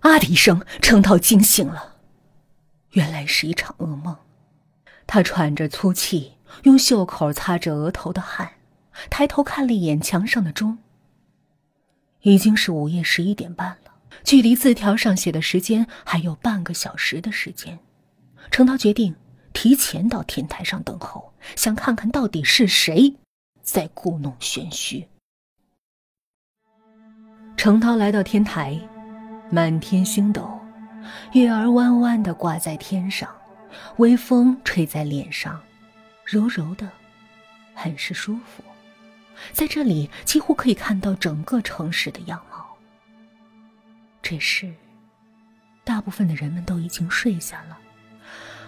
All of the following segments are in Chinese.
啊的一声，程涛惊醒了，原来是一场噩梦。他喘着粗气，用袖口擦着额头的汗，抬头看了一眼墙上的钟。已经是午夜十一点半了，距离字条上写的时间还有半个小时的时间。程涛决定提前到天台上等候，想看看到底是谁在故弄玄虚。程涛来到天台，满天星斗，月儿弯弯的挂在天上，微风吹在脸上，柔柔的，很是舒服。在这里，几乎可以看到整个城市的样貌。这是，大部分的人们都已经睡下了，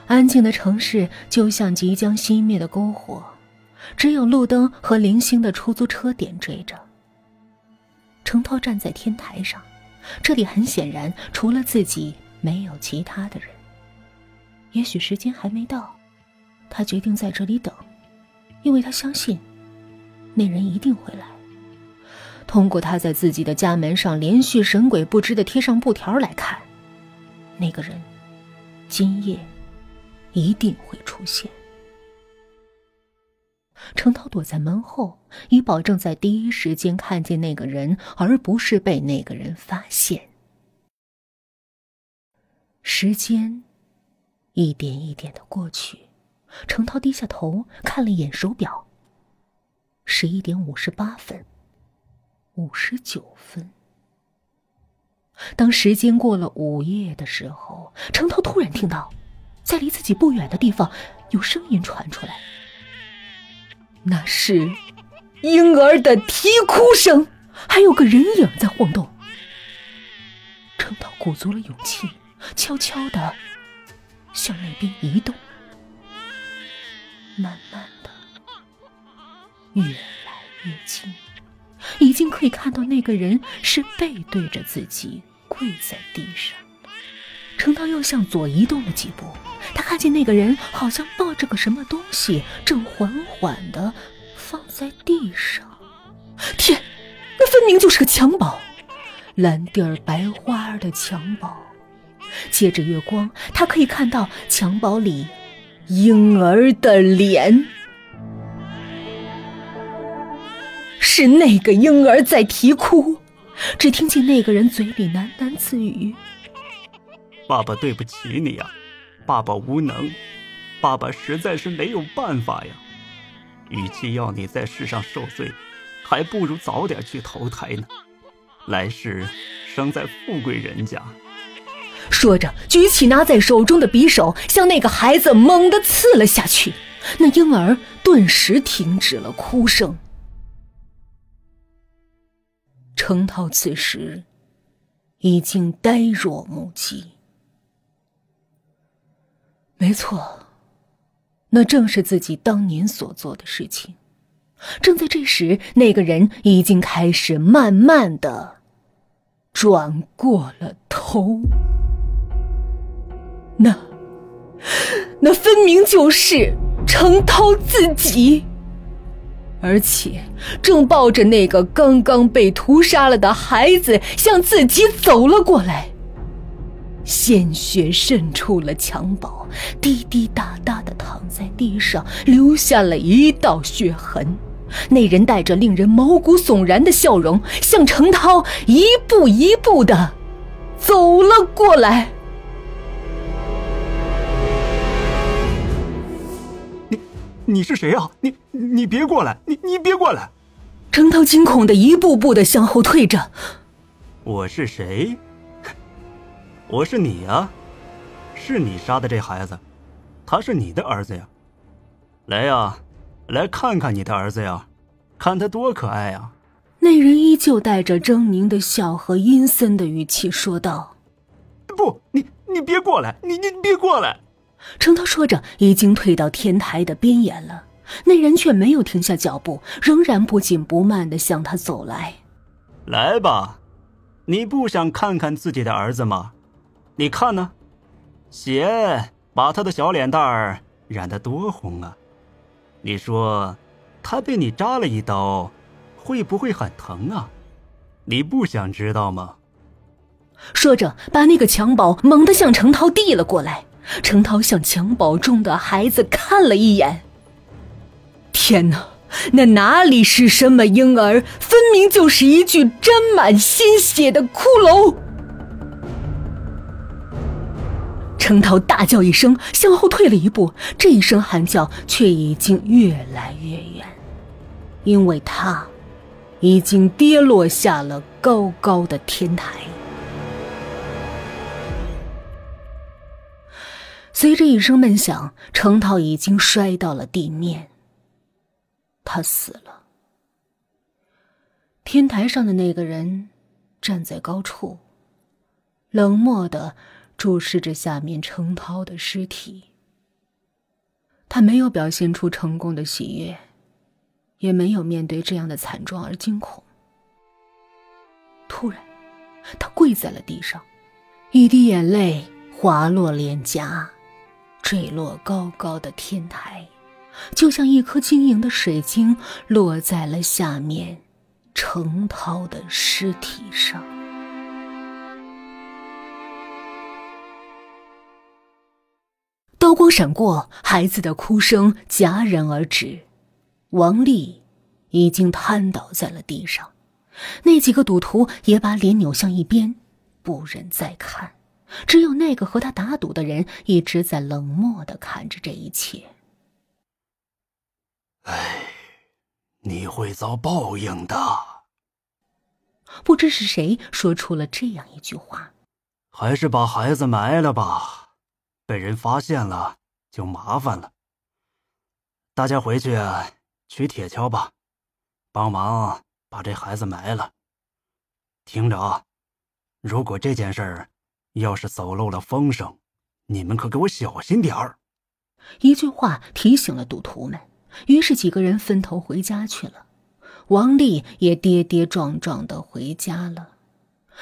安静的城市就像即将熄灭的篝火，只有路灯和零星的出租车点缀着。程涛站在天台上，这里很显然除了自己没有其他的人。也许时间还没到，他决定在这里等，因为他相信。那人一定会来。通过他在自己的家门上连续神鬼不知的贴上布条来看，那个人今夜一定会出现。程涛躲在门后，以保证在第一时间看见那个人，而不是被那个人发现。时间一点一点的过去，程涛低下头看了一眼手表。十一点五十八分，五十九分。当时间过了午夜的时候，程涛突然听到，在离自己不远的地方有声音传出来，那是婴儿的啼哭声，还有个人影在晃动。程涛鼓足了勇气，悄悄的向那边移动，慢慢的。越来越近，已经可以看到那个人是背对着自己跪在地上。程涛又向左移动了几步，他看见那个人好像抱着个什么东西，正缓缓的放在地上。天，那分明就是个襁褓，蓝地儿白花儿的襁褓。借着月光，他可以看到襁褓里婴儿的脸。是那个婴儿在啼哭，只听见那个人嘴里喃喃自语：“爸爸对不起你呀，爸爸无能，爸爸实在是没有办法呀。与其要你在世上受罪，还不如早点去投胎呢，来世生在富贵人家。”说着，举起拿在手中的匕首，向那个孩子猛地刺了下去。那婴儿顿时停止了哭声。程涛此时已经呆若木鸡。没错，那正是自己当年所做的事情。正在这时，那个人已经开始慢慢的转过了头。那，那分明就是程涛自己。而且正抱着那个刚刚被屠杀了的孩子向自己走了过来，鲜血渗出了襁褓，滴滴答答的躺在地上，留下了一道血痕。那人带着令人毛骨悚然的笑容，向程涛一步一步的走了过来。你是谁啊？你你别过来！你你别过来！程涛惊恐的一步步的向后退着。我是谁？我是你呀，是你杀的这孩子，他是你的儿子呀。来呀，来看看你的儿子呀，看他多可爱呀！那人依旧带着狰狞的笑和阴森的语气说道：“不，你你别过来！你你别过来！”程涛说着，已经退到天台的边沿了。那人却没有停下脚步，仍然不紧不慢的向他走来。来吧，你不想看看自己的儿子吗？你看呢，血把他的小脸蛋儿染得多红啊！你说，他被你扎了一刀，会不会很疼啊？你不想知道吗？说着，把那个襁褓猛地向程涛递了过来。程涛向襁褓中的孩子看了一眼。天哪，那哪里是什么婴儿，分明就是一具沾满鲜血的骷髅！程涛大叫一声，向后退了一步。这一声喊叫却已经越来越远，因为他已经跌落下了高高的天台。随着一声闷响，程涛已经摔到了地面。他死了。天台上的那个人站在高处，冷漠的。注视着下面程涛的尸体，他没有表现出成功的喜悦，也没有面对这样的惨状而惊恐。突然，他跪在了地上，一滴眼泪滑落脸颊，坠落高高的天台，就像一颗晶莹的水晶落在了下面程涛的尸体上。刀光闪过，孩子的哭声戛然而止。王丽已经瘫倒在了地上，那几个赌徒也把脸扭向一边，不忍再看。只有那个和他打赌的人一直在冷漠的看着这一切。哎，你会遭报应的。不知是谁说出了这样一句话。还是把孩子埋了吧。被人发现了就麻烦了。大家回去取铁锹吧，帮忙把这孩子埋了。听着啊，如果这件事儿要是走漏了风声，你们可给我小心点儿。一句话提醒了赌徒们，于是几个人分头回家去了。王丽也跌跌撞撞的回家了。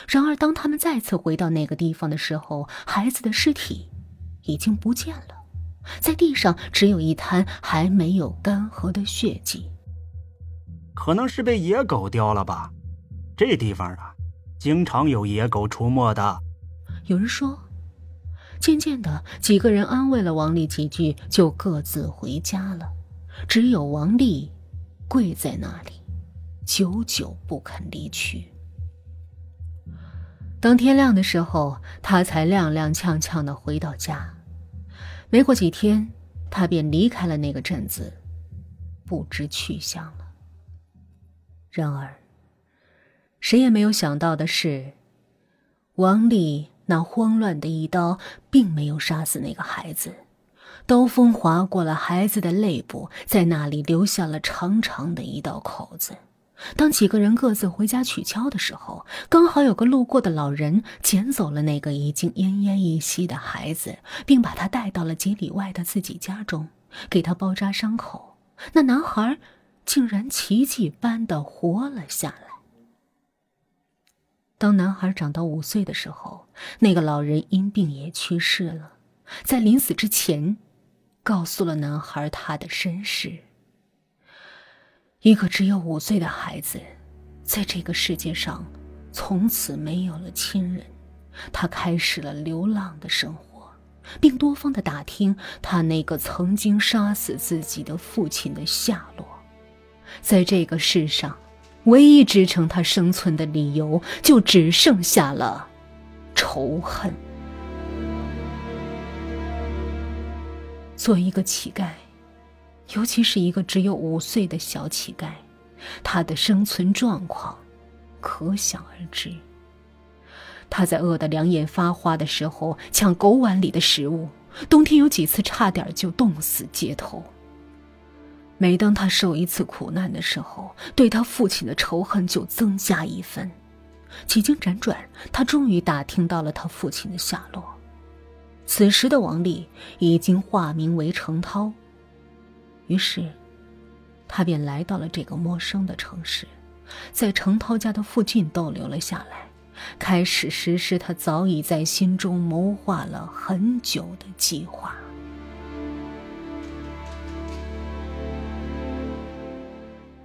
然而，当他们再次回到那个地方的时候，孩子的尸体。已经不见了，在地上只有一滩还没有干涸的血迹。可能是被野狗叼了吧？这地方啊，经常有野狗出没的。有人说。渐渐的，几个人安慰了王丽几句，就各自回家了。只有王丽跪在那里，久久不肯离去。当天亮的时候，他才踉踉跄跄的回到家。没过几天，他便离开了那个镇子，不知去向了。然而，谁也没有想到的是，王丽那慌乱的一刀并没有杀死那个孩子，刀锋划过了孩子的肋部，在那里留下了长长的一道口子。当几个人各自回家取锹的时候，刚好有个路过的老人捡走了那个已经奄奄一息的孩子，并把他带到了几里外的自己家中，给他包扎伤口。那男孩竟然奇迹般的活了下来。当男孩长到五岁的时候，那个老人因病也去世了，在临死之前，告诉了男孩他的身世。一个只有五岁的孩子，在这个世界上，从此没有了亲人。他开始了流浪的生活，并多方的打听他那个曾经杀死自己的父亲的下落。在这个世上，唯一支撑他生存的理由，就只剩下了仇恨。做一个乞丐。尤其是一个只有五岁的小乞丐，他的生存状况可想而知。他在饿得两眼发花的时候抢狗碗里的食物，冬天有几次差点就冻死街头。每当他受一次苦难的时候，对他父亲的仇恨就增加一分。几经辗转，他终于打听到了他父亲的下落。此时的王丽已经化名为程涛。于是，他便来到了这个陌生的城市，在程涛家的附近逗留了下来，开始实施他早已在心中谋划了很久的计划。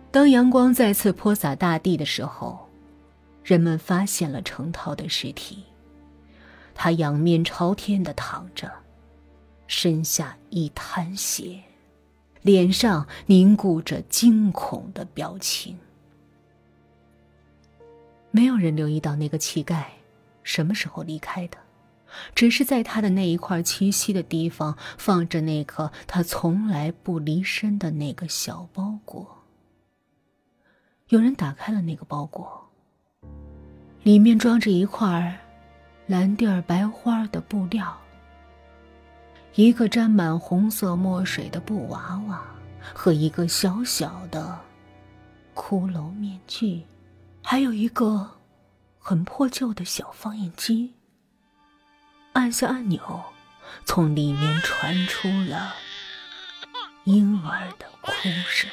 当阳光再次泼洒大地的时候，人们发现了程涛的尸体，他仰面朝天的躺着，身下一滩血，脸上凝固着惊恐的表情。没有人留意到那个乞丐什么时候离开的，只是在他的那一块栖息的地方放着那个他从来不离身的那个小包裹。有人打开了那个包裹，里面装着一块蓝地儿白花的布料，一个沾满红色墨水的布娃娃和一个小小的骷髅面具。还有一个很破旧的小放映机，按下按钮，从里面传出了婴儿的哭声。